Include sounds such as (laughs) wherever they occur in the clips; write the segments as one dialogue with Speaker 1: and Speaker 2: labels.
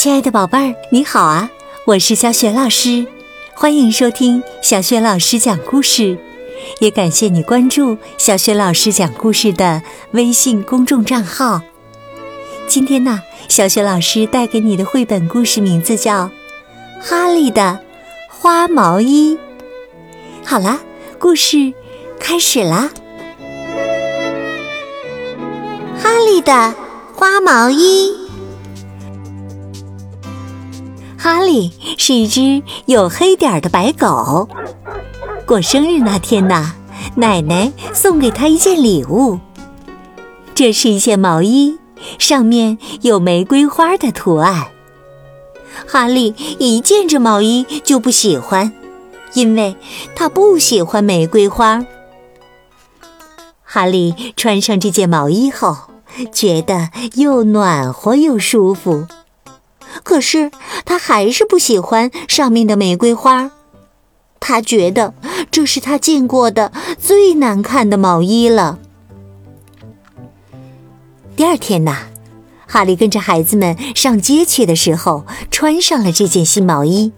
Speaker 1: 亲爱的宝贝儿，你好啊！我是小雪老师，欢迎收听小雪老师讲故事，也感谢你关注小雪老师讲故事的微信公众账号。今天呢，小雪老师带给你的绘本故事名字叫《哈利的花毛衣》。好啦，故事开始啦！
Speaker 2: 哈利的花毛衣。
Speaker 1: 哈利是一只有黑点儿的白狗。过生日那天呢，奶奶送给他一件礼物。这是一件毛衣，上面有玫瑰花的图案。哈利一见这毛衣就不喜欢，因为他不喜欢玫瑰花。哈利穿上这件毛衣后，觉得又暖和又舒服。可是他还是不喜欢上面的玫瑰花，他觉得这是他见过的最难看的毛衣了。第二天呐，哈利跟着孩子们上街去的时候，穿上了这件新毛衣。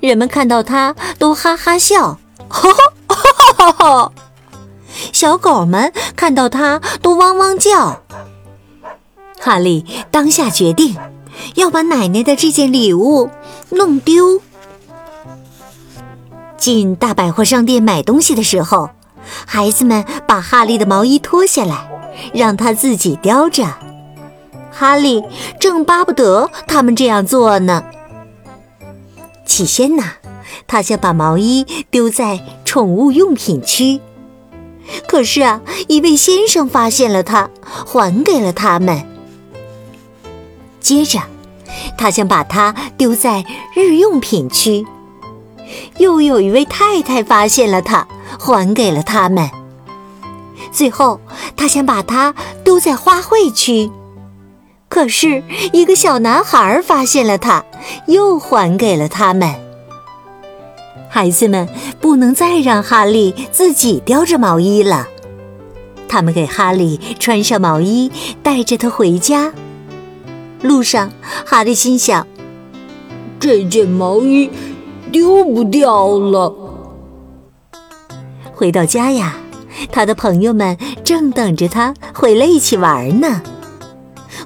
Speaker 1: 人们看到他都哈哈笑，哈哈哈哈哈！小狗们看到他都汪汪叫。哈利当下决定。要把奶奶的这件礼物弄丢。进大百货商店买东西的时候，孩子们把哈利的毛衣脱下来，让他自己叼着。哈利正巴不得他们这样做呢。起先呢，他想把毛衣丢在宠物用品区，可是啊，一位先生发现了它，还给了他们。接着，他想把它丢在日用品区，又有一位太太发现了它，还给了他们。最后，他想把它丢在花卉区，可是一个小男孩发现了它，又还给了他们。孩子们不能再让哈利自己叼着毛衣了，他们给哈利穿上毛衣，带着他回家。路上，哈利心想：“这件毛衣丢不掉了。”回到家呀，他的朋友们正等着他回来一起玩呢。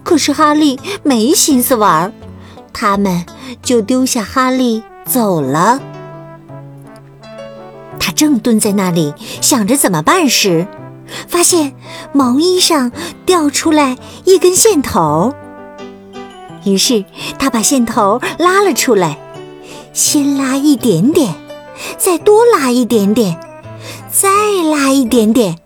Speaker 1: 可是哈利没心思玩，他们就丢下哈利走了。他正蹲在那里想着怎么办时，发现毛衣上掉出来一根线头。于是他把线头拉了出来，先拉一点点，再多拉一点点，再拉一点点。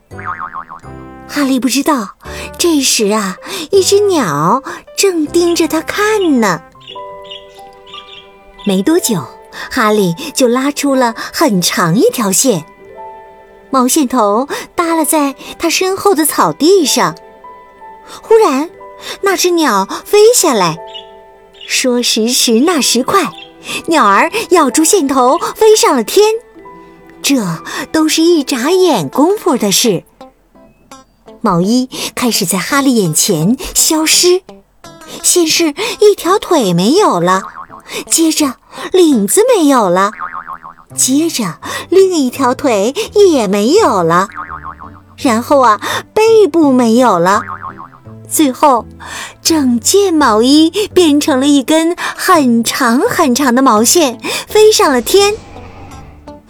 Speaker 1: 哈利不知道，这时啊，一只鸟正盯着他看呢。没多久，哈利就拉出了很长一条线，毛线头耷拉在他身后的草地上。忽然，那只鸟飞下来。说时迟，那时快，鸟儿咬住线头飞上了天。这都是一眨眼功夫的事。毛衣开始在哈利眼前消失，先是一条腿没有了，接着领子没有了，接着另一条腿也没有了，然后啊，背部没有了。最后，整件毛衣变成了一根很长很长的毛线，飞上了天。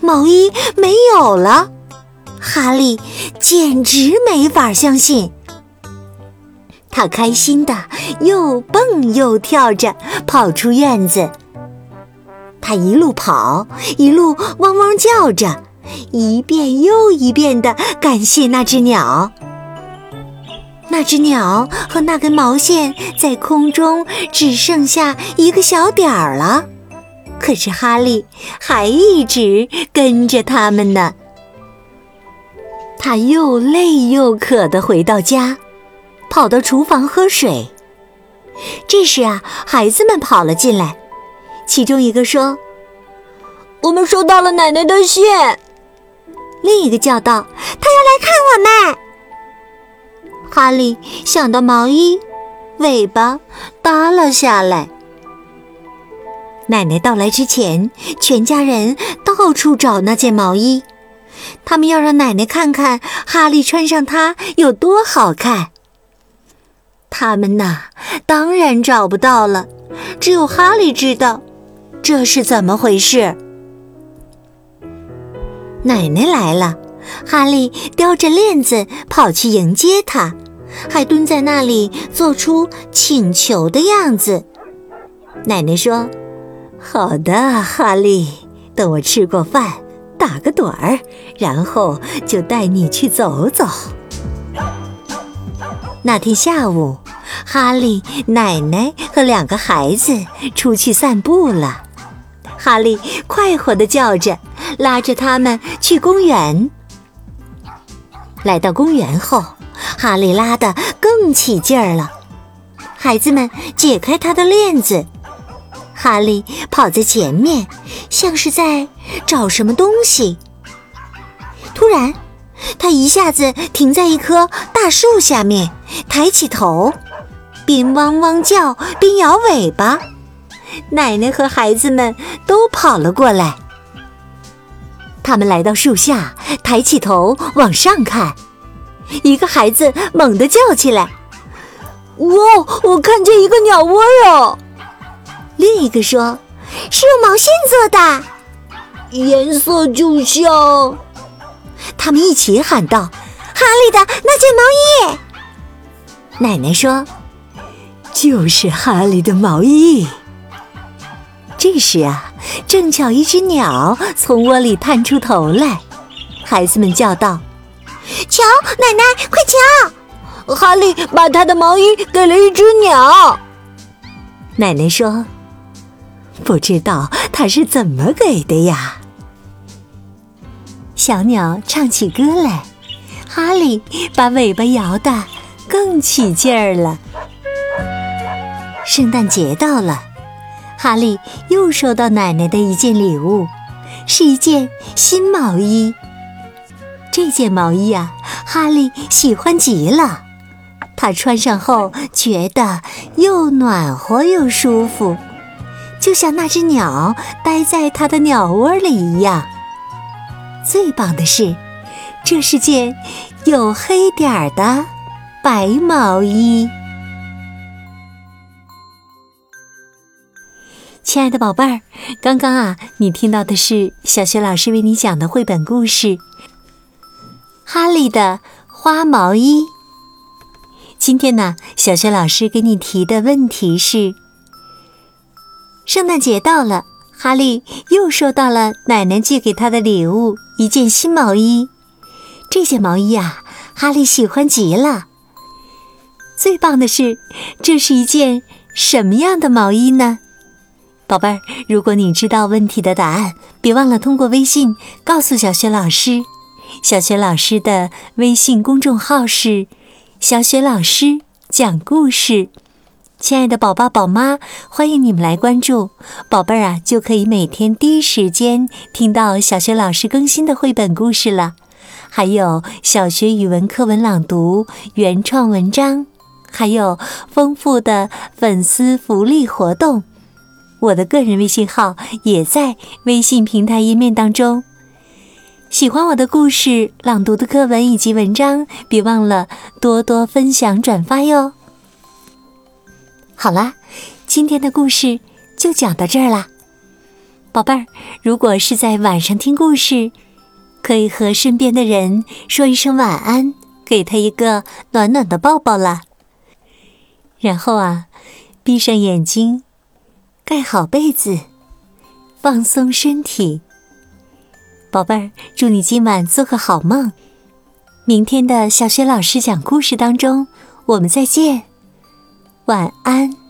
Speaker 1: 毛衣没有了，哈利简直没法相信。他开心的又蹦又跳着跑出院子。他一路跑，一路汪汪叫着，一遍又一遍的感谢那只鸟。那只鸟和那根毛线在空中只剩下一个小点儿了，可是哈利还一直跟着他们呢。他又累又渴地回到家，跑到厨房喝水。这时啊，孩子们跑了进来，其中一个说：“
Speaker 3: 我们收到了奶奶的信。”
Speaker 1: 另一个叫道：“
Speaker 2: 他要来看我们。”
Speaker 1: 哈利想到毛衣，尾巴耷拉下来。奶奶到来之前，全家人到处找那件毛衣，他们要让奶奶看看哈利穿上它有多好看。他们呐，当然找不到了，只有哈利知道这是怎么回事。奶奶来了，哈利叼着链子跑去迎接他，还蹲在那里做出请求的样子。奶奶说。好的，哈利，等我吃过饭，打个盹儿，然后就带你去走走。那天下午，哈利、奶奶和两个孩子出去散步了。哈利快活地叫着，拉着他们去公园。来到公园后，哈利拉得更起劲儿了。孩子们解开他的链子。哈利跑在前面，像是在找什么东西。突然，他一下子停在一棵大树下面，抬起头，边汪汪叫边摇尾巴。奶奶和孩子们都跑了过来。他们来到树下，抬起头往上看，一个孩子猛地叫起来：“
Speaker 3: 哇！我看见一个鸟窝哦！” (laughs)
Speaker 1: 另一个说：“
Speaker 2: 是用毛线做的，
Speaker 3: 颜色就像……”
Speaker 1: 他们一起喊道：“
Speaker 2: 哈利的那件毛衣。”
Speaker 1: 奶奶说：“就是哈利的毛衣。”这时啊，正巧一只鸟从窝里探出头来，孩子们叫道：“
Speaker 2: 瞧，奶奶，快瞧！
Speaker 3: 哈利把他的毛衣给了一只鸟。”
Speaker 1: 奶奶说。不知道他是怎么给的呀？小鸟唱起歌来，哈利把尾巴摇得更起劲儿了。圣诞节到了，哈利又收到奶奶的一件礼物，是一件新毛衣。这件毛衣啊，哈利喜欢极了。他穿上后觉得又暖和又舒服。就像那只鸟待在它的鸟窝里一样。最棒的是，这是件有黑点儿的白毛衣。亲爱的宝贝儿，刚刚啊，你听到的是小学老师为你讲的绘本故事《哈利的花毛衣》。今天呢，小学老师给你提的问题是。圣诞节到了，哈利又收到了奶奶寄给他的礼物——一件新毛衣。这件毛衣啊，哈利喜欢极了。最棒的是，这是一件什么样的毛衣呢？宝贝儿，如果你知道问题的答案，别忘了通过微信告诉小雪老师。小雪老师的微信公众号是“小雪老师讲故事”。亲爱的宝爸、宝妈，欢迎你们来关注宝贝儿啊，就可以每天第一时间听到小学老师更新的绘本故事了。还有小学语文课文朗读、原创文章，还有丰富的粉丝福利活动。我的个人微信号也在微信平台页面当中。喜欢我的故事、朗读的课文以及文章，别忘了多多分享转发哟。好啦，今天的故事就讲到这儿啦，宝贝儿。如果是在晚上听故事，可以和身边的人说一声晚安，给他一个暖暖的抱抱啦。然后啊，闭上眼睛，盖好被子，放松身体。宝贝儿，祝你今晚做个好梦。明天的小雪老师讲故事当中，我们再见。晚安。